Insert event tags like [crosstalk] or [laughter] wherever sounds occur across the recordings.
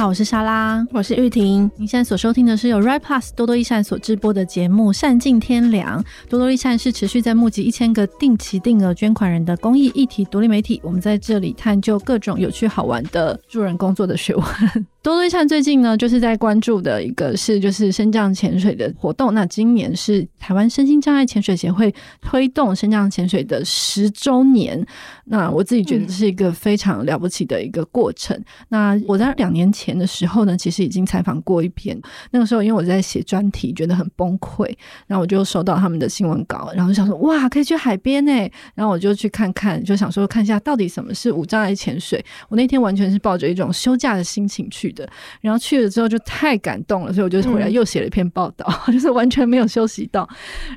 好，我是莎拉，我是玉婷。您现在所收听的是由 Right Plus 多多益善所直播的节目《善尽天良》。多多益善是持续在募集一千个定期定额捐款人的公益议题独立媒体。我们在这里探究各种有趣好玩的助人工作的学问。多多益善最近呢，就是在关注的一个是就是升降潜水的活动。那今年是台湾身心障碍潜水协会推动升降潜水的十周年。那我自己觉得是一个非常了不起的一个过程。那我在两年前的时候呢，其实已经采访过一篇。那个时候因为我在写专题，觉得很崩溃，然后我就收到他们的新闻稿，然后就想说哇，可以去海边呢。然后我就去看看，就想说看一下到底什么是无障碍潜水。我那天完全是抱着一种休假的心情去的，然后去了之后就太感动了，所以我就回来又写了一篇报道，嗯、[laughs] 就是完全没有休息到。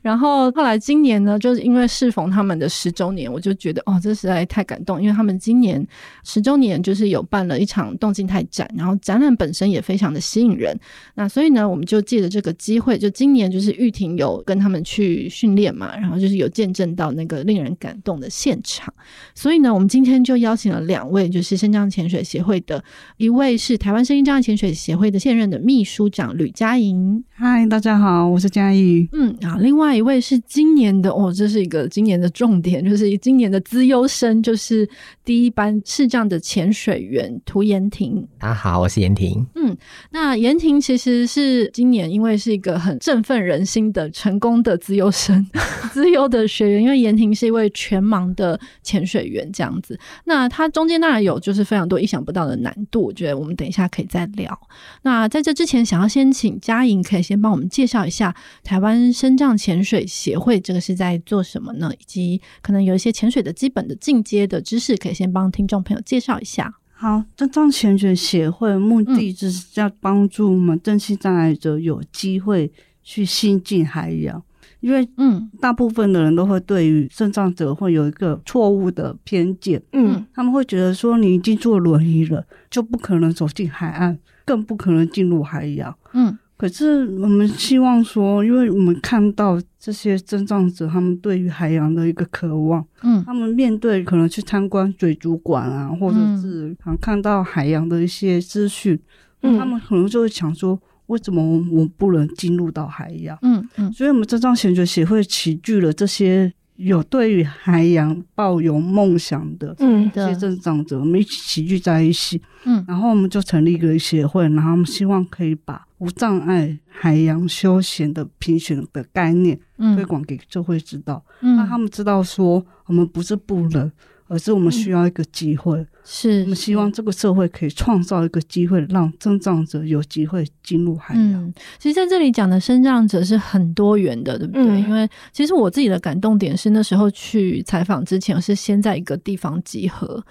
然后后来今年呢，就是因为适逢他们的十周年，我就觉得哦，这实在太感动，因为他们今年十周年就是有办了一场动静态展，然后展览本身也非常的吸引人。那所以呢，我们就借着这个机会，就今年就是玉婷有跟他们去训练嘛，然后就是有见证到那个令人感动的现场。所以呢，我们今天就邀请了两位，就是身障潜水协会的一位是台湾身心障碍潜水协会的现任的秘书长吕佳莹。嗨，大家好，我是佳莹。嗯，啊，另外一位是今年的哦，这是一个今年的重点，就是今年的资优生，就是第一班视障的潜水员涂延婷。大家好，我是延婷。嗯，那延婷其实是今年因为是一个很振奋人心的成功的资优生，[laughs] 资优的学员，因为延婷是一位全盲的潜水员，这样子。那他中间当然有就是非常多意想不到的难度，我觉得我们等一下可以再聊。那在这之前，想要先请佳莹可以先帮我们介绍一下台湾深藏潜水协会，这个是在做什么呢？以及可能有一些潜水的基本的进阶的知识，可以先帮听众朋友介绍一下。好，身障潜水协会目的就是要帮助我们身心障碍者有机会去亲近海洋，因为嗯，大部分的人都会对于肾脏者会有一个错误的偏见，嗯，他们会觉得说你已经坐轮椅了，就不可能走进海岸，更不可能进入海洋，嗯。可是我们希望说，因为我们看到这些身障者，他们对于海洋的一个渴望，嗯，他们面对可能去参观水族馆啊，或者是看到海洋的一些资讯，嗯，他们可能就会想说，为什么我不能进入到海洋？嗯嗯，所以我们身障潜水协会齐聚了这些。有对于海洋抱有梦想的这些身障者，我们一起齐聚在一起，嗯，然后我们就成立一个协会，然后我们希望可以把无障碍海洋休闲的评选的概念推广给社会知道，嗯，让他们知道说我们不是不能。而是我们需要一个机会，嗯、是我们希望这个社会可以创造一个机会，让生长者有机会进入海洋。嗯、其实在这里讲的生障者是很多元的，对不对？嗯、因为其实我自己的感动点是那时候去采访之前，是先在一个地方集合。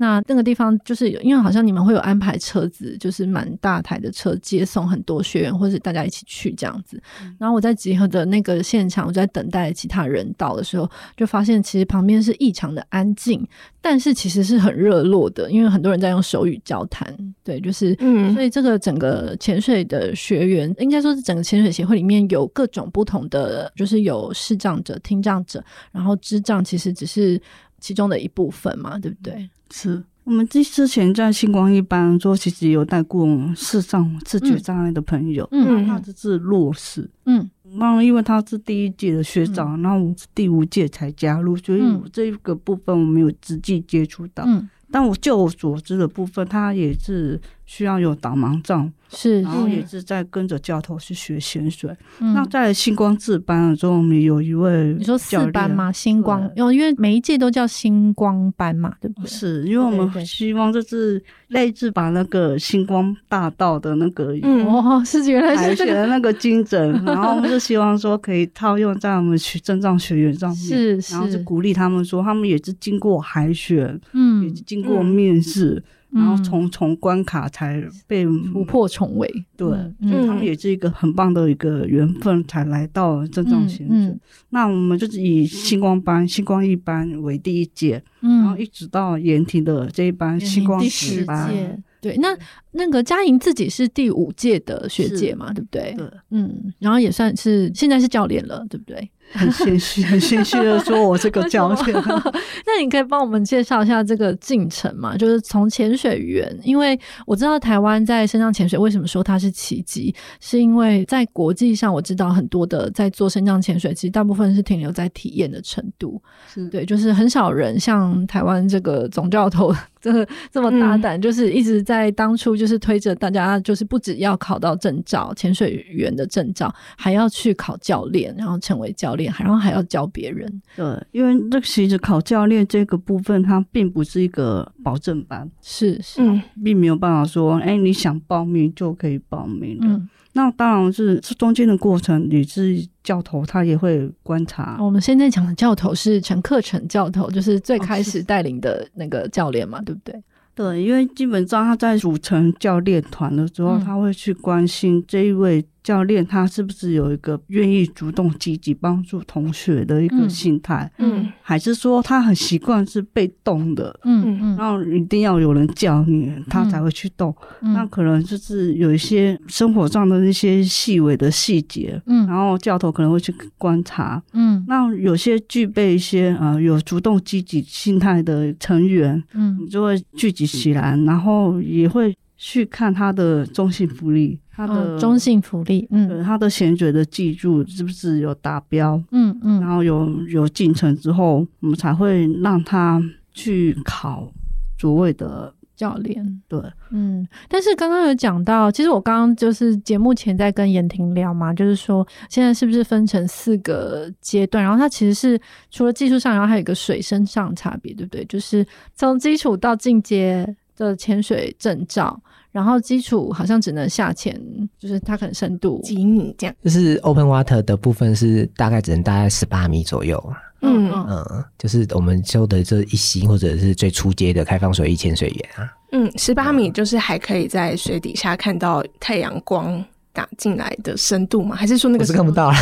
那那个地方就是因为好像你们会有安排车子，就是蛮大台的车接送很多学员，或者大家一起去这样子。然后我在集合的那个现场，我在等待其他人到的时候，就发现其实旁边是异常的安静，但是其实是很热络的，因为很多人在用手语交谈。对，就是嗯，所以这个整个潜水的学员，应该说是整个潜水协会里面有各种不同的，就是有视障者、听障者，然后智障其实只是其中的一部分嘛，对不对？是。我们之之前在星光一班说，其实有带过视障、视觉障碍的朋友，嗯，他只是弱视，嗯，然后因为他是第一届的学长，然后我是第五届才加入，所以我这一个部分我没有直接接触到，嗯，但我就我所知的部分，他也是需要有导盲杖。是，然后也是在跟着教头去学潜水。嗯、那在星光四班的时候，我们有一位你说四班吗？星光因为每一届都叫星光班嘛，对不对？是因为我们希望就是类似把那个星光大道的那个哦，是原来是 [laughs] 写的那个精神，然后我们就希望说可以套用在我们学正障学员上面，是，是然后就鼓励他们说，他们也是经过海选，嗯，也是经过面试。嗯然后重重关卡才被突破重围，对，嗯、所以他们也是一个很棒的一个缘分，才来到身障潜水。嗯嗯、那我们就是以星光班、星光一班为第一届，嗯、然后一直到延廷的这一班星光十班。对，那那个佳莹自己是第五届的学姐嘛，对不对？对，嗯，然后也算是现在是教练了，对不对？很谦虚，[laughs] 很谦虚的说，我这个教练。[laughs] 那你可以帮我们介绍一下这个进程嘛？就是从潜水员，因为我知道台湾在深降潜水为什么说它是奇迹，是因为在国际上我知道很多的在做深降潜水，其实大部分是停留在体验的程度，是对，就是很少人像台湾这个总教头。这个这么大胆，就是一直在当初就是推着大家，就是不只要考到证照，潜水员的证照，还要去考教练，然后成为教练，然后还要教别人。对，因为这其实考教练这个部分，它并不是一个保证班，是是，并没有办法说，哎，你想报名就可以报名的。嗯那当然是这中间的过程，你是教头，他也会观察。我们现在讲的教头是陈克成教头，就是最开始带领的那个教练嘛，哦、对不对？对，因为基本上他在组成教练团的时候，嗯、他会去关心这一位。教练他是不是有一个愿意主动积极帮助同学的一个心态？嗯，还是说他很习惯是被动的？嗯嗯，然后一定要有人教你，他才会去动。嗯，那可能就是有一些生活上的那些细微的细节。嗯，然后教头可能会去观察。嗯，那有些具备一些呃有主动积极心态的成员，嗯，你就会聚集起来，然后也会。去看他的中性福利，他的、哦、中性福利，嗯，他的潜水的技术是不是有达标？嗯嗯，然后有有进程之后，我们才会让他去考所谓的教练。对，嗯，但是刚刚有讲到，其实我刚刚就是节目前在跟严婷聊嘛，就是说现在是不是分成四个阶段？然后它其实是除了技术上，然后还有一个水深上差别，对不对？就是从基础到进阶的潜水证照。然后基础好像只能下潜，就是它可能深度几米这样。就是 open water 的部分是大概只能大概十八米左右啊。嗯嗯，就是我们修的这一星或者是最初阶的开放水域潜水员啊。嗯，十八米就是还可以在水底下看到太阳光。打进来的深度吗？还是说那个是看不到了？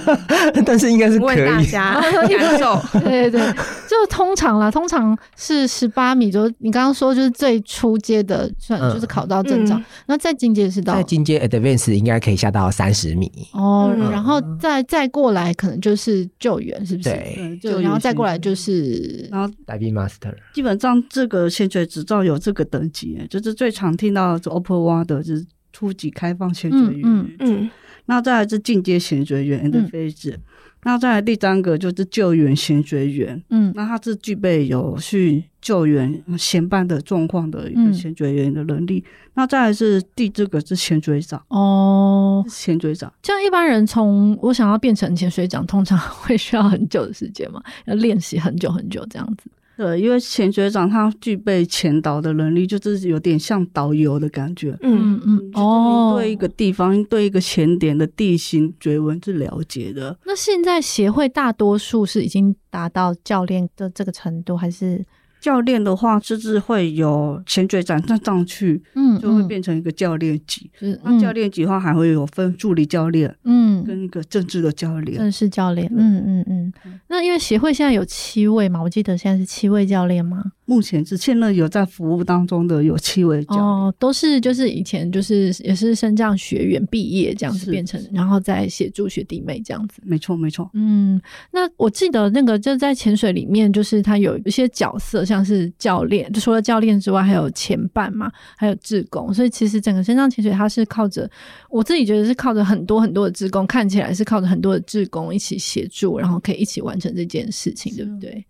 [laughs] 但是应该是可以。问大家感受，[laughs] 对对对，就通常啦，通常是十八米，就你刚刚说就是最初阶的，算就是考到证照。那再进阶是到再进阶 Advance 应该可以下到三十米哦，然后再再过来可能就是救援，是不是？对，就然后再过来就是然后 Diving Master。基本上这个潜水执照有这个等级，就是最常听到的 Open Water 就是。初级开放潜水员，嗯嗯，那再来是进阶潜水员的位置，那再来第三个就是救援潜水员，嗯，那他是具备有去救援协办的状况的一个潜水员的能力，那再来是第这个是潜水长。哦，潜水长，像一般人从我想要变成潜水长，通常会需要很久的时间嘛，要练习很久很久这样子。对，因为潜水长他具备潜导的能力，就是有点像导游的感觉。嗯嗯，哦，对一个地方、哦、对一个前点的地形追文是了解的。那现在协会大多数是已经达到教练的这个程度，还是？教练的话，就是会有潜水长站上去，嗯，就会变成一个教练级。嗯，那教练级的话，还会有分助理教练，嗯，跟一个正式的教练，正式教练。嗯嗯嗯。那因为协会现在有七位嘛，我记得现在是七位教练吗？目前是现在有在服务当中的有七位教练，哦，都是就是以前就是也是升降学员毕业这样子变成，然后再协助学弟妹这样子。没错没错。嗯，那我记得那个就在潜水里面，就是他有一些角色，像是教练，就除了教练之外，还有前伴嘛，还有志工。所以其实整个深降潜水，它是靠着我自己觉得是靠着很多很多的志工，看起来是靠着很多的志工一起协助，然后可以一起完成这件事情，对不对？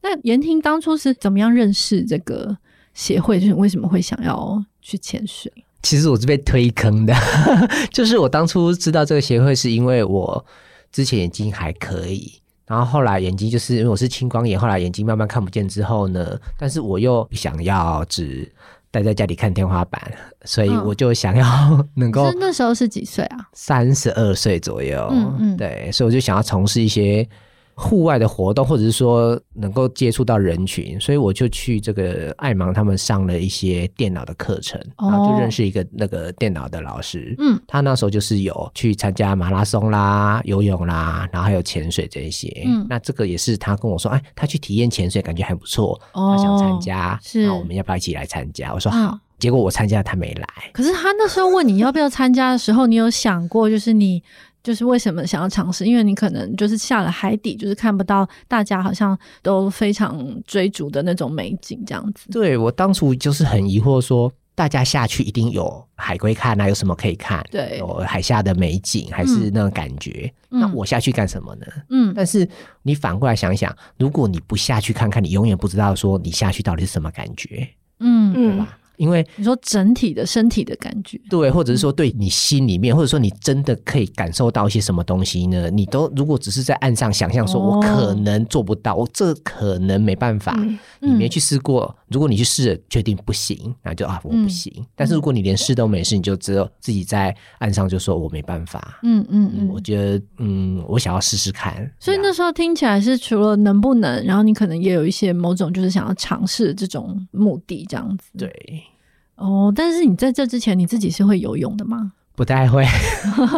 那严婷当初是怎么样认识这个协会？就是为什么会想要去潜水？其实我是被推坑的，[laughs] 就是我当初知道这个协会，是因为我之前眼睛还可以，然后后来眼睛就是因为我是青光眼，后来眼睛慢慢看不见之后呢，但是我又想要只待在家里看天花板，所以我就想要 [laughs] 能够。那时候是几岁啊？三十二岁左右。嗯嗯，对，所以我就想要从事一些。户外的活动，或者是说能够接触到人群，所以我就去这个爱芒他们上了一些电脑的课程，然后就认识一个那个电脑的老师。嗯，他那时候就是有去参加马拉松啦、游泳啦，然后还有潜水这一些。嗯，那这个也是他跟我说，哎，他去体验潜水，感觉还不错，他想参加，是，那我们要不要一起来参加？我说好。结果我参加，他没来。可是他那时候问你要不要参加的时候，你有想过，就是你就是为什么想要尝试？因为你可能就是下了海底，就是看不到大家好像都非常追逐的那种美景，这样子。对，我当初就是很疑惑说。大家下去一定有海龟看啊，有什么可以看？对，有海下的美景，还是那种感觉？嗯、那我下去干什么呢？嗯，但是你反过来想想，如果你不下去看看，你永远不知道说你下去到底是什么感觉。嗯，对吧？嗯因为你说整体的身体的感觉，对，或者是说对你心里面，或者说你真的可以感受到一些什么东西呢？你都如果只是在岸上想象，说我可能做不到，我这可能没办法，你没去试过。如果你去试了，确定不行，那就啊，我不行。但是如果你连试都没试，你就只有自己在岸上就说我没办法。嗯嗯嗯，我觉得嗯，我想要试试看。所以那时候听起来是除了能不能，然后你可能也有一些某种就是想要尝试这种目的这样子。对。哦，但是你在这之前你自己是会游泳的吗？[laughs] 不太会，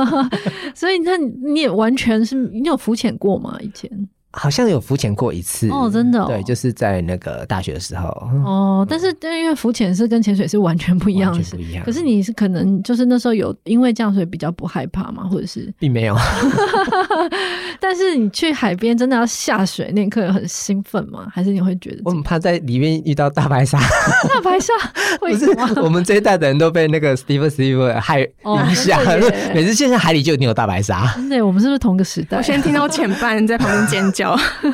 [laughs] 所以那你也完全是你有浮潜过吗？以前？好像有浮潜过一次哦，真的，对，就是在那个大学的时候哦。但是，因为浮潜是跟潜水是完全不一样的，不一样。可是你是可能就是那时候有因为这样所以比较不害怕嘛？或者是并没有。[laughs] 但是你去海边真的要下水那一刻很兴奋吗？还是你会觉得我很怕在里面遇到大白鲨？[laughs] 大白鲨 [laughs] 为什么？不是我们这一代的人都被那个 Steven Steve 害影响，每次现在海里就一定有大白鲨。真的，我们是不是同个时代？我先听到前半在旁边尖叫。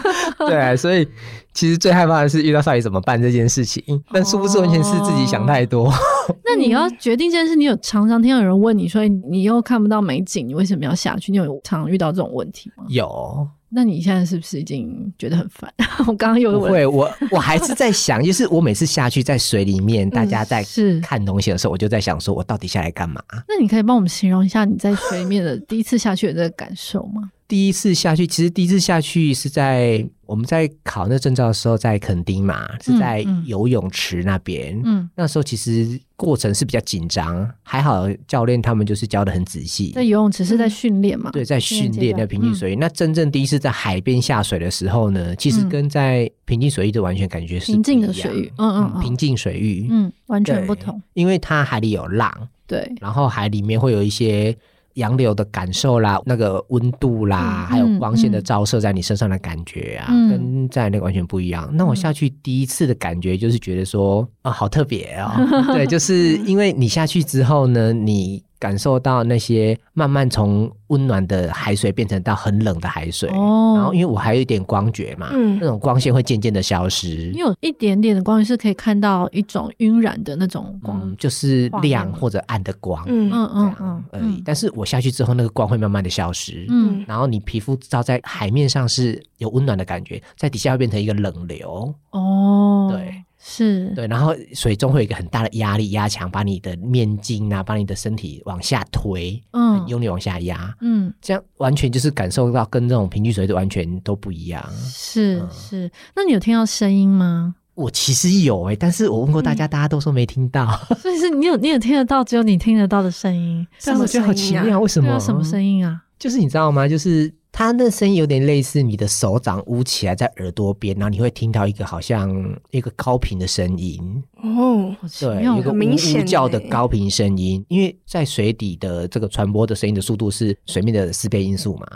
[laughs] 对，所以其实最害怕的是遇到到底怎么办这件事情，但殊不知完全是自己想太多。[laughs] 那你要决定这件事，你有常常听到有人问你说，你又看不到美景，你为什么要下去？你有常常遇到这种问题吗？有。那你现在是不是已经觉得很烦？[laughs] 我刚刚有问，会我我还是在想，就是我每次下去在水里面，大家在是看东西的时候，我就在想说，我到底下来干嘛？那你可以帮我们形容一下你在水里面的第一次下去的这个感受吗？第一次下去，其实第一次下去是在我们在考那证照的时候，在垦丁嘛，是在游泳池那边。嗯，那时候其实过程是比较紧张，还好教练他们就是教的很仔细。在游泳池是在训练嘛？对，在训练那平静水域。那真正第一次在海边下水的时候呢，其实跟在平静水域的完全感觉是平静的水域。嗯嗯，平静水域，嗯，完全不同。因为它海里有浪，对，然后海里面会有一些。洋流的感受啦，那个温度啦，嗯、还有光线的照射在你身上的感觉啊，嗯、跟在那个完全不一样。嗯、那我下去第一次的感觉就是觉得说啊，好特别哦。[laughs] 对，就是因为你下去之后呢，你。感受到那些慢慢从温暖的海水变成到很冷的海水，哦，然后因为我还有一点光觉嘛，嗯，那种光线会渐渐的消失。你有一点点的光是可以看到一种晕染的那种光，嗯，就是亮或者暗的光，嗯。嗯嗯嗯。而已。但是我下去之后，那个光会慢慢的消失，嗯，然后你皮肤照在海面上是有温暖的感觉，在底下会变成一个冷流，哦，对。是对，然后水中会有一个很大的压力压强，把你的面筋啊，把你的身体往下推，嗯，用力往下压，嗯，这样完全就是感受到跟这种平均水的完全都不一样。是、嗯、是，那你有听到声音吗？我其实有哎、欸，但是我问过大家，嗯、大家都说没听到。[laughs] 所以是你有你有听得到，只有你听得到的声音。但我觉得好奇妙，为什么？什么声音啊？就是你知道吗？就是。它那声音有点类似你的手掌捂起来在耳朵边，然后你会听到一个好像一个高频的声音哦，对，有个呜呜叫的高频声音。因为在水底的这个传播的声音的速度是水面的四倍音速嘛，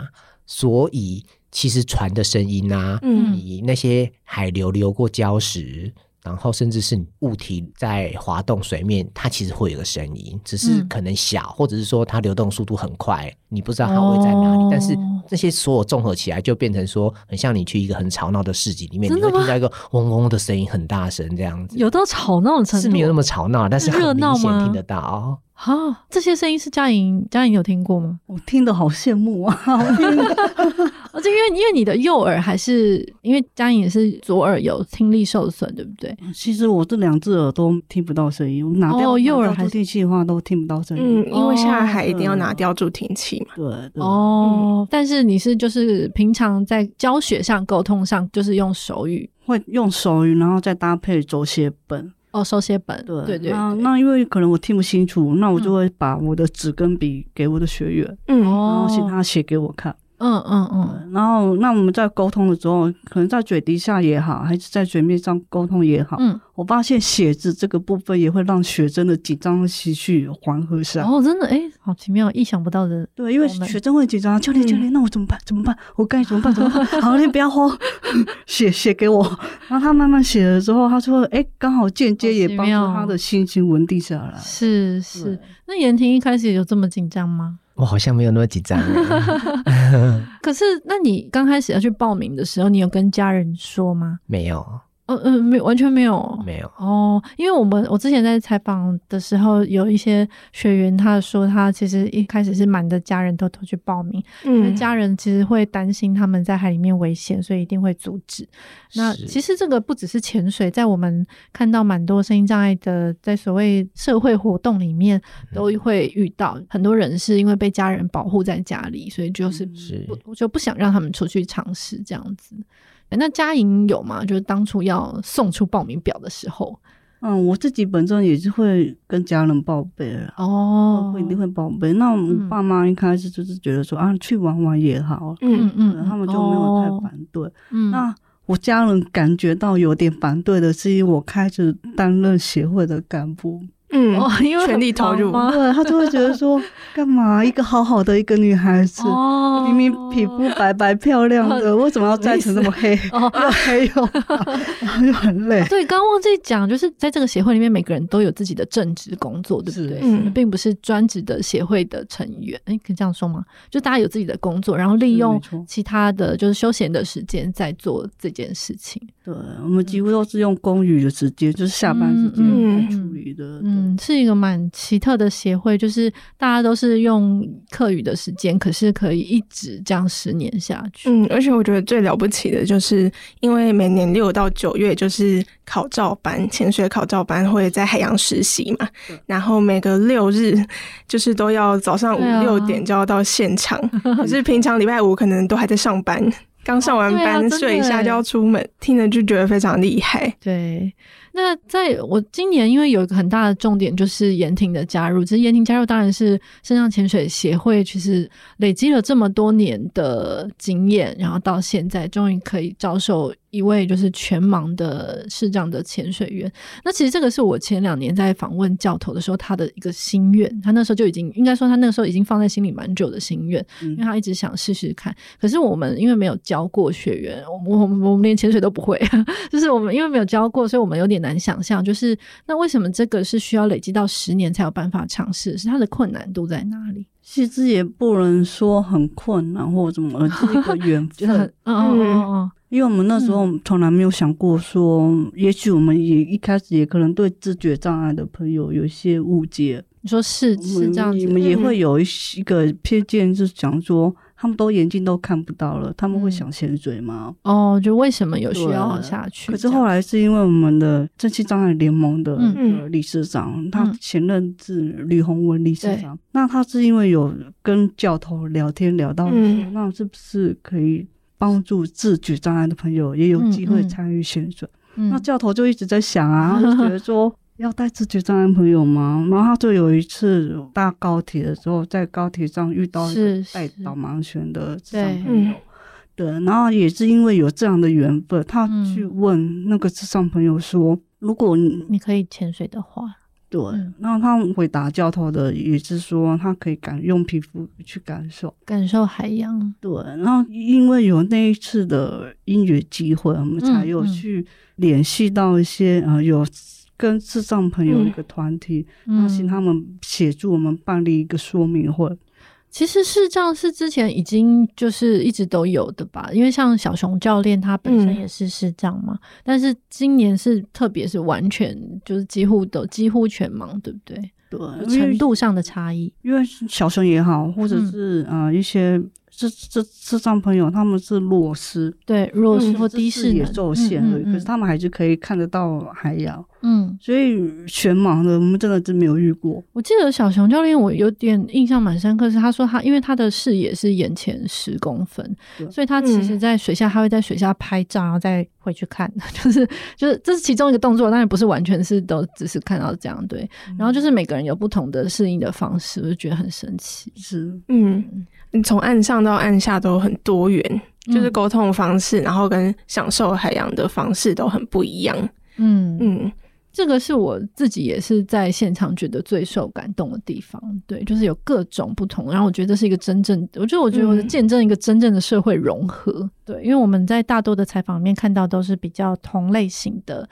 所以其实船的声音啊，嗯，你那些海流流过礁石。然后，甚至是物体在滑动水面，它其实会有个声音，只是可能小，嗯、或者是说它流动速度很快，你不知道它会在哪里。哦、但是这些所有综合起来，就变成说，很像你去一个很吵闹的市集里面，你会听到一个嗡嗡的声音，很大声这样子。有到吵闹的程度？是没有那么吵闹，但是很明显听得到。啊，这些声音是嘉莹，嘉莹有听过吗？我听得好羡慕啊！而且因为因为你的右耳还是因为佳颖也是左耳有听力受损，对不对？其实我这两只耳都听不到声音，我拿掉右耳助听器的话都听不到声音。嗯，因为下海一定要拿掉助听器嘛。对对。哦，但是你是就是平常在教学上沟通上就是用手语，会用手语，然后再搭配手写本。哦，手写本，对对对。那那因为可能我听不清楚，那我就会把我的纸跟笔给我的学员，嗯，然后请他写给我看，嗯嗯嗯。然后那我们在沟通的时候，可能在嘴底下也好，还是在嘴面上沟通也好，嗯，我发现写字这个部分也会让学生的紧张情绪缓和下来。哦，真的，哎，好奇妙，意想不到的。对，因为学生会紧张，教练，教练，那我怎么办？怎么办？我该怎么办？怎么办？[laughs] 好，你不要慌，写写给我。然后他慢慢写了之后，他说，哎，刚好间接也帮助他的心情稳定下来。是是，那言婷一开始有这么紧张吗？我好像没有那么紧张。[laughs] 可是，那你刚开始要去报名的时候，你有跟家人说吗？没有。嗯嗯，没完全没有，没有哦。因为我们我之前在采访的时候，有一些学员他说，他其实一开始是瞒着家人偷偷去报名，嗯，家人其实会担心他们在海里面危险，所以一定会阻止。那其实这个不只是潜水，在我们看到蛮多声音障碍的，在所谓社会活动里面都会遇到，很多人是因为被家人保护在家里，所以就是不我就不想让他们出去尝试这样子。那佳莹有吗？就是当初要送出报名表的时候，嗯，我自己本身也是会跟家人报备哦，会一定会报备。那我们爸妈一开始就是觉得说、嗯、啊，去玩玩也好，嗯嗯，他们就没有太反对。嗯，那我家人感觉到有点反对的是，因为我开始担任协会的干部。嗯，因为全力投入，对，他就会觉得说，干嘛一个好好的一个女孩子，哦、明明皮肤白白漂亮的，为什么要晒成那么黑？又黑又，[laughs] 然后又很累。对，刚刚忘记讲，就是在这个协会里面，每个人都有自己的正职工作，对不对？嗯，并不是专职的协会的成员。哎，可以这样说吗？就大家有自己的工作，然后利用其他的就是休闲的时间在做这件事情。对，我们几乎都是用公余的时间，就是下班时间来处理的。嗯。嗯，是一个蛮奇特的协会，就是大家都是用课余的时间，可是可以一直这样十年下去。嗯，而且我觉得最了不起的就是，因为每年六到九月就是考照班，潜水考照班会在海洋实习嘛，然后每个六日就是都要早上五六点就要到现场，[laughs] 啊、可是平常礼拜五可能都还在上班，刚上完班、哦啊、睡一下就要出门，听着就觉得非常厉害。对。那在我今年，因为有一个很大的重点就是妍婷的加入，其实延婷加入当然是身障潜水协会，其实累积了这么多年的经验，然后到现在终于可以招收。一位就是全盲的视障的潜水员，那其实这个是我前两年在访问教头的时候，他的一个心愿，他那时候就已经应该说他那个时候已经放在心里蛮久的心愿，因为他一直想试试看。可是我们因为没有教过学员，我我们我们连潜水都不会，[laughs] 就是我们因为没有教过，所以我们有点难想象，就是那为什么这个是需要累积到十年才有办法尝试？是它的困难度在哪里？其实也不能说很困难或者怎么，而是一个缘分。[laughs] 嗯嗯嗯。因为我们那时候从来没有想过说，嗯、也许我们也一开始也可能对知觉障碍的朋友有一些误解。你说是是这样子，你们也会有一一个偏见，就是讲说他们都眼睛都看不到了，他们会想潜水吗？哦，就为什么有需要下去？可是后来是因为我们的正气障碍联盟的理事长，嗯、他前任是吕宏文理事长，嗯、那他是因为有跟教头聊天聊到说，嗯、那是不是可以？帮助自举障碍的朋友也有机会参与潜水，嗯。嗯、那教头就一直在想啊，[laughs] 就觉得说要带自觉障碍朋友吗？然后他就有一次搭高铁的时候，在高铁上遇到带导盲犬的智障朋友，对，对，然后也是因为有这样的缘分，他去问那个智障朋友说：“如果你你可以潜水的话。”对，然后他回答教头的也是说，他可以感用皮肤去感受。感受海洋。对，然后因为有那一次的音乐机会，我们才有去联系到一些、嗯嗯、呃有跟智障朋友一个团体，然后请他们协助我们办理一个说明会。其实视障是之前已经就是一直都有的吧，因为像小熊教练他本身也是视障嘛，嗯、但是今年是特别是完全就是几乎都几乎全盲，对不对？对，程度上的差异，因为小熊也好，或者是啊、嗯呃、一些。这这视障朋友他们是弱视，对弱视或低视也受限了，可是他们还是可以看得到海洋。嗯，所以全盲的我们真的真没有遇过。我记得小熊教练，我有点印象蛮深刻，是他说他因为他的视野是眼前十公分，所以他其实在水下他会在水下拍照，然后再回去看，[laughs] 就是就是这是其中一个动作，当然不是完全是都只是看到这样对。然后就是每个人有不同的适应的方式，我就觉得很神奇。是，嗯。你从岸上到岸下都很多元，嗯、就是沟通方式，然后跟享受海洋的方式都很不一样。嗯嗯，这个是我自己也是在现场觉得最受感动的地方，对，就是有各种不同，然后我觉得这是一个真正，我觉得我觉得我是见证一个真正的社会融合，嗯、对，因为我们在大多的采访里面看到都是比较同类型的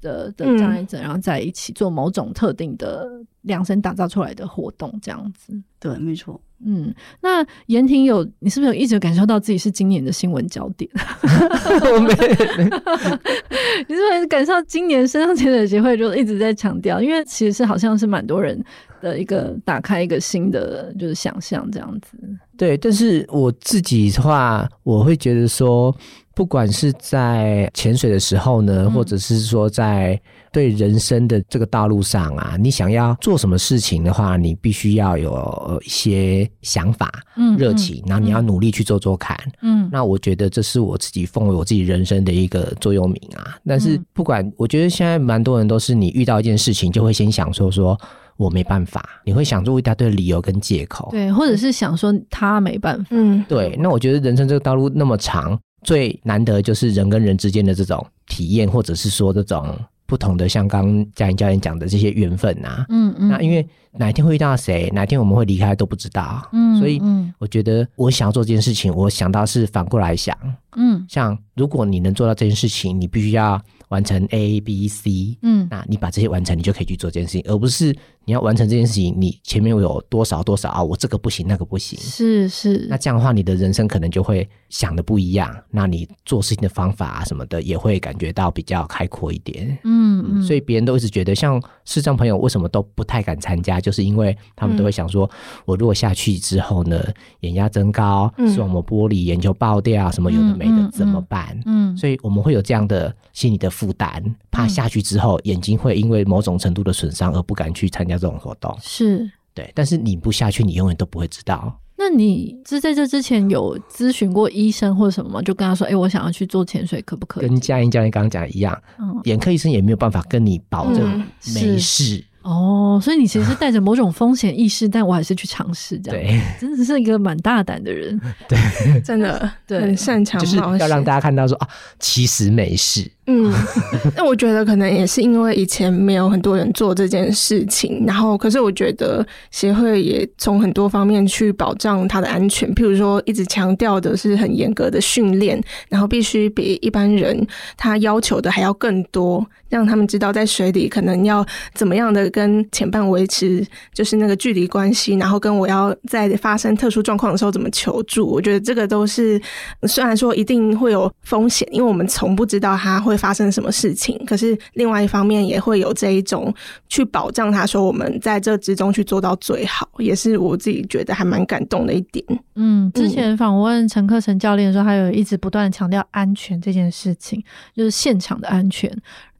的。的障碍者，然后在一起做某种特定的量身打造出来的活动，这样子，对，没错。嗯，那妍婷有，你是不是有一直感受到自己是今年的新闻焦点？[laughs] 我没，[laughs] 你是不是感受到今年身上潜水协会就一直在强调？因为其实是好像是蛮多人的一个打开一个新的就是想象这样子。对，但是我自己的话，我会觉得说，不管是在潜水的时候呢，嗯、或者是说在。对人生的这个道路上啊，你想要做什么事情的话，你必须要有一些想法、嗯、热情，然后你要努力去做做看。嗯，那我觉得这是我自己奉为我自己人生的一个座右铭啊。但是不管，我觉得现在蛮多人都是你遇到一件事情，就会先想说说我没办法，你会想出一大堆理由跟借口，对，或者是想说他没办法。嗯，对。那我觉得人生这个道路那么长，最难得就是人跟人之间的这种体验，或者是说这种。不同的，像刚嘉玲教练讲的这些缘分呐、啊，嗯嗯，那因为哪一天会遇到谁，哪一天我们会离开都不知道，嗯，所以我觉得我想要做这件事情，我想到是反过来想，嗯，像如果你能做到这件事情，你必须要完成 A B C，嗯，那你把这些完成，你就可以去做这件事情，而不是。你要完成这件事情，你前面有多少多少啊？我这个不行，那个不行，是是。那这样的话，你的人生可能就会想的不一样，那你做事情的方法啊什么的也会感觉到比较开阔一点。嗯嗯。所以别人都一直觉得，像视障朋友为什么都不太敢参加，就是因为他们都会想说，嗯、我如果下去之后呢，眼压增高，视网膜玻璃，眼球爆掉，什么有的没的，怎么办？嗯，所以我们会有这样的心理的负担，怕下去之后眼睛会因为某种程度的损伤而不敢去参加。这种活动是对，但是你不下去，你永远都不会知道。那你是在这之前有咨询过医生或者什么吗？就跟他说：“哎、欸，我想要去做潜水，可不可以？”跟嘉音教练刚刚讲的一样，嗯，眼科医生也没有办法跟你保证没事。嗯哦，所以你其实是带着某种风险意识，但我还是去尝试，这样对，[laughs] 真的是一个蛮大胆的人，[laughs] 对，真的对，很擅长，就是要让大家看到说啊，其实没事。嗯，[laughs] 那我觉得可能也是因为以前没有很多人做这件事情，然后可是我觉得协会也从很多方面去保障他的安全，譬如说一直强调的是很严格的训练，然后必须比一般人他要求的还要更多，让他们知道在水里可能要怎么样的。跟前伴维持就是那个距离关系，然后跟我要在发生特殊状况的时候怎么求助，我觉得这个都是虽然说一定会有风险，因为我们从不知道他会发生什么事情，可是另外一方面也会有这一种去保障他说我们在这之中去做到最好，也是我自己觉得还蛮感动的一点。嗯，之前访问陈克成教练的时候，他有一直不断强调安全这件事情，就是现场的安全。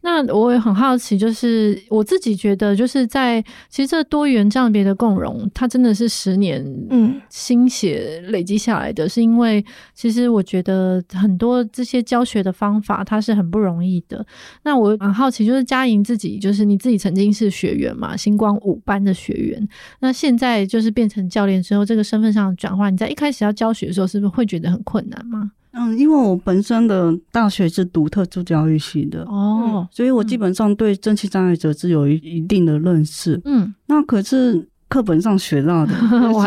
那我也很好奇，就是我自己觉得，就是在其实这多元样别的共融，它真的是十年嗯心血累积下来的，是因为其实我觉得很多这些教学的方法，它是很不容易的。那我很好奇，就是佳莹自己，就是你自己曾经是学员嘛，星光五班的学员，那现在就是变成教练之后，这个身份上的转换，你在一开始要教学的时候，是不是会觉得很困难吗？嗯，因为我本身的大学是读特殊教育系的哦，所以我基本上对正气障碍者是有一一定的认识。嗯，那可是课本上学到的，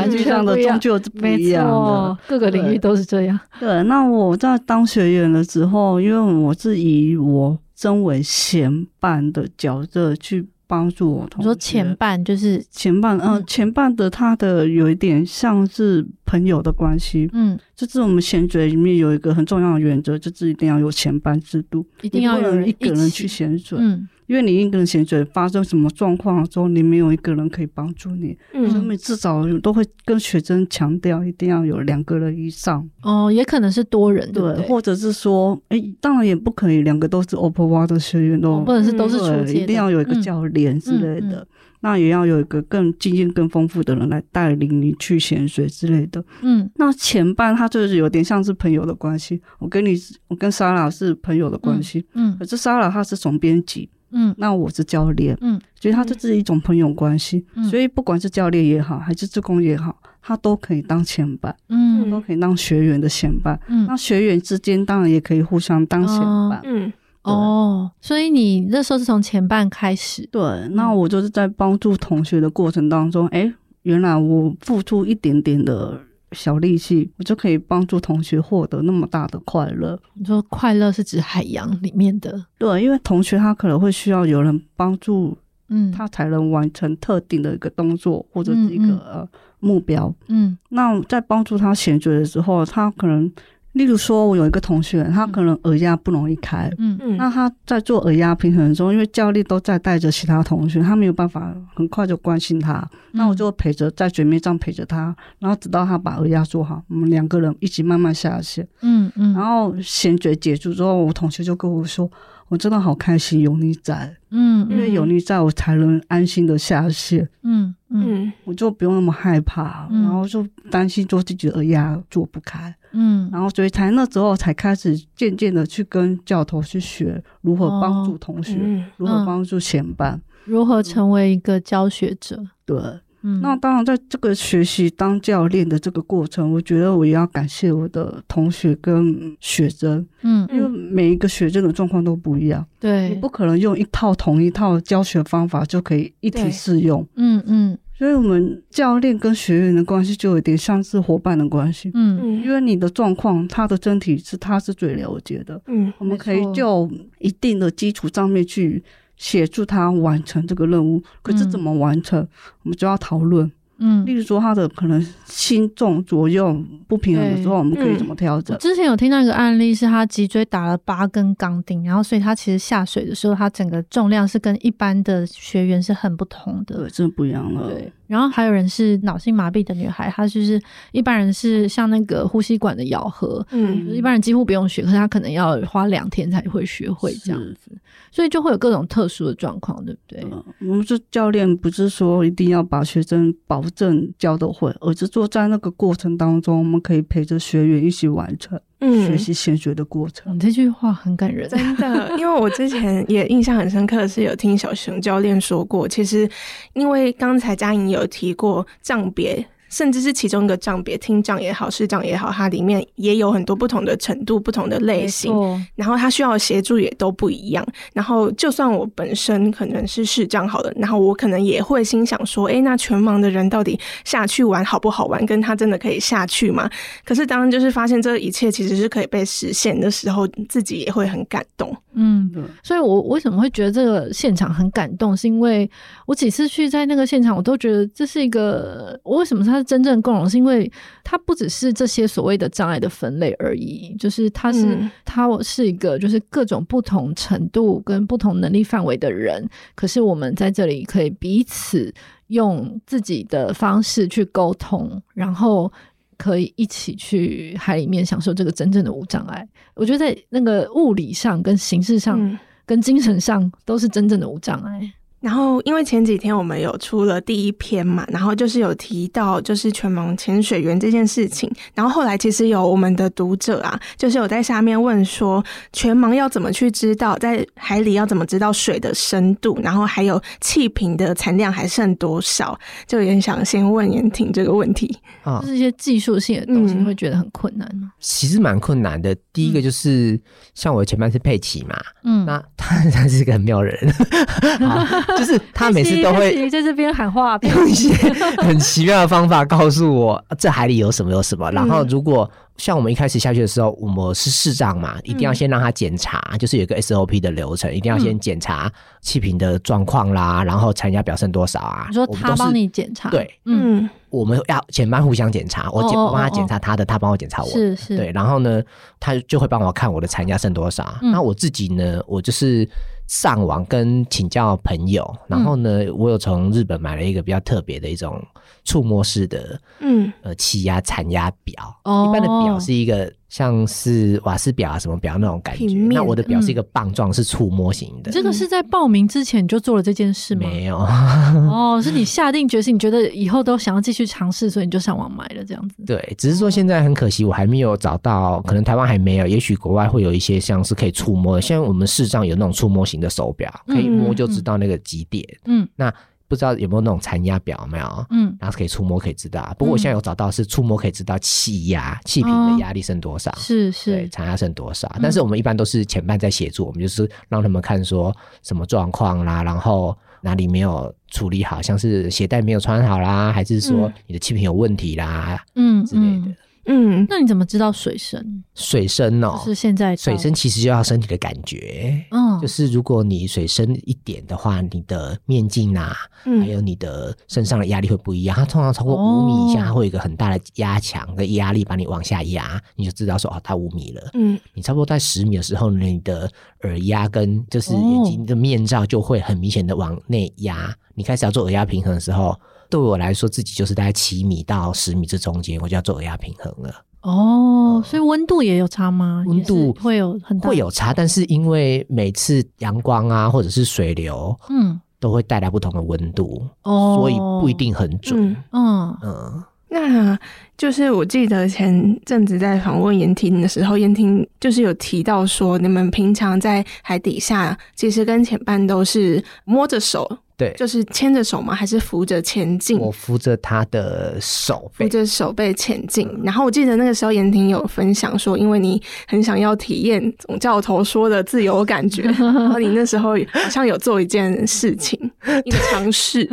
实际上的终究是不一样的。各个领域都是这样。对，那我在当学员的时候，因为我是以我身为前伴的角色去。帮助我同学，说前半就是前半，嗯，前半的他的有一点像是朋友的关系，嗯，就是我们选嘴里面有一个很重要的原则，就是一定要有前半制度，一定要有人一个人去潜水，嗯。因为你一个人潜水发生什么状况的时候，你没有一个人可以帮助你，嗯，所以每至少都会跟学生强调，一定要有两个人以上。哦，也可能是多人，对，对对或者是说，哎，当然也不可以两个都是 open water 学员都，或者是都是初阶，一定要有一个教练之类的。嗯嗯嗯那也要有一个更经验更丰富的人来带领你去潜水之类的。嗯，那前半他就是有点像是朋友的关系，我跟你，我跟 Sara 是朋友的关系。嗯，嗯可是 Sara 他是总编辑。嗯，那我是教练，嗯，所以他这是一种朋友关系，嗯，所以不管是教练也好，还是志工也好，他都可以当前伴，嗯，都可以当学员的前伴，嗯，那学员之间当然也可以互相当前伴，嗯，哦，所以你那时候是从前半开始，对，那我就是在帮助同学的过程当中，哎、欸，原来我付出一点点的小力气，我就可以帮助同学获得那么大的快乐。你说快乐是指海洋里面的？对，因为同学他可能会需要有人帮助，嗯，他才能完成特定的一个动作或者是一个呃目标。嗯，那在帮助他选择的时候，他可能。例如说，我有一个同学，他可能耳压不容易开，嗯。嗯，那他在做耳压平衡的时候，因为教练都在带着其他同学，他没有办法很快就关心他，嗯、那我就陪着在卷面上陪着他，然后直到他把耳压做好，我们两个人一起慢慢下线，嗯嗯，然后衔觉结束之后，我同学就跟我说。我真的好开心有你在，嗯，因为有你在我才能安心的下线，嗯嗯，我就不用那么害怕，嗯、然后就担心做自己的耳压做不开，嗯，然后所以才那时候才开始渐渐的去跟教头去学如何帮助同学，哦嗯、如何帮助前班，如何成为一个教学者，对。嗯、那当然，在这个学习当教练的这个过程，我觉得我也要感谢我的同学跟学生，嗯，因为每一个学生的状况都不一样，对，你不可能用一套同一套教学方法就可以一体适用，嗯嗯，所以我们教练跟学员的关系就有点像是伙伴的关系，嗯。嗯，因为你的状况，他的身体是他是最了解的，嗯，我们可以就一定的基础上面去。协助他完成这个任务，可是怎么完成，嗯、我们就要讨论。嗯，例如说他的可能轻重左右不平衡的时候，我们可以怎么调整？我之前有听到一个案例，是他脊椎打了八根钢钉，然后所以他其实下水的时候，他整个重量是跟一般的学员是很不同的，对，真的不一样了。对。然后还有人是脑性麻痹的女孩，她就是一般人是像那个呼吸管的咬合，嗯，一般人几乎不用学，可是她可能要花两天才会学会这样子，所以就会有各种特殊的状况，对不对？嗯，我们是教练，不是说一定要把学生保证教都会，而是说在那个过程当中，我们可以陪着学员一起完成。嗯，学习先学的过程，你这句话很感人，真的。因为我之前也印象很深刻是，有听小熊教练说过，其实因为刚才佳颖有提过账别。甚至是其中一个障别，听障也好，视障也好，它里面也有很多不同的程度、不同的类型，然后它需要的协助也都不一样。然后，就算我本身可能是视障好的，然后我可能也会心想说：“诶，那全盲的人到底下去玩好不好玩？跟他真的可以下去吗？”可是，当就是发现这一切其实是可以被实现的时候，自己也会很感动。嗯，所以我为什么会觉得这个现场很感动，是因为我几次去在那个现场，我都觉得这是一个我为什么他。真正共融是因为它不只是这些所谓的障碍的分类而已，就是它是、嗯、它是一个就是各种不同程度跟不同能力范围的人，可是我们在这里可以彼此用自己的方式去沟通，然后可以一起去海里面享受这个真正的无障碍。我觉得在那个物理上、跟形式上、跟精神上都是真正的无障碍。然后，因为前几天我们有出了第一篇嘛，然后就是有提到就是全盲潜水员这件事情。然后后来其实有我们的读者啊，就是有在下面问说，全盲要怎么去知道在海里要怎么知道水的深度，然后还有气瓶的残量还剩多少？就也想先问严婷这个问题啊，就是一些技术性的东西，会觉得很困难吗？其实蛮困难的。第一个就是、嗯、像我的前半是佩奇嘛，嗯，那他他是一个很妙人。[laughs] [laughs] 就是他每次都会在这边喊话，用一些很奇妙的方法告诉我这海里有什么有什么。然后如果像我们一开始下去的时候，我们是视障嘛，一定要先让他检查，就是有个 SOP 的流程，一定要先检查气瓶的状况啦，然后残压表剩多少啊？你说他帮你检查？对，嗯，我们要前班互相检查，我检我帮他检查他的，他帮我检查我的，是是。对，然后呢，他就会帮我看我的残压剩多少。那我自己呢，我就是。上网跟请教朋友，然后呢，我有从日本买了一个比较特别的一种触摸式的，嗯，呃，气压残压表。哦，一般的表是一个。像是瓦斯表啊，什么表那种感觉。那我的表是一个棒状，嗯、是触摸型的。这个是在报名之前你就做了这件事吗？没有。哦，是你下定决心，你觉得以后都想要继续尝试，所以你就上网买了这样子。对，只是说现在很可惜，我还没有找到，可能台湾还没有，也许国外会有一些像是可以触摸的，像我们视障有那种触摸型的手表，可以摸就知道那个几点。嗯，那。不知道有没有那种残压表，有没有？嗯，然后可以触摸可以知道。不过我现在有找到是触摸可以知道气压、气瓶的压力剩多少，是是，对，残压剩多少。但是我们一般都是前半在协助，我们就是让他们看说什么状况啦，然后哪里没有处理好，像是鞋带没有穿好啦，还是说你的气瓶有问题啦，嗯之类的。嗯，那你怎么知道水深？水深哦，是现在水深其实就要身体的感觉。嗯，就是如果你水深一点的话，你的面镜啊，嗯、还有你的身上的压力会不一样。它通常超过五米以下，它会有一个很大的压强的压力把你往下压，你就知道说哦，它五米了。嗯，你差不多在十米的时候，你的耳压跟就是眼睛的面罩就会很明显的往内压。你开始要做耳压平衡的时候。对我来说，自己就是大概七米到十米这中间，我就要做耳压平衡了。哦，所以温度也有差吗？温度会有很大，会有差，但是因为每次阳光啊，或者是水流，嗯，都会带来不同的温度，哦，所以不一定很准。嗯嗯，嗯，那就是我记得前阵子在访问严婷的时候，严婷就是有提到说，你们平常在海底下，其实跟前伴都是摸着手。对，就是牵着手吗？还是扶着前进？我扶着他的手背，扶着手背前进。然后我记得那个时候严婷有分享说，因为你很想要体验总教头说的自由感觉，[laughs] 然后你那时候好像有做一件事情，[laughs] 一个尝试。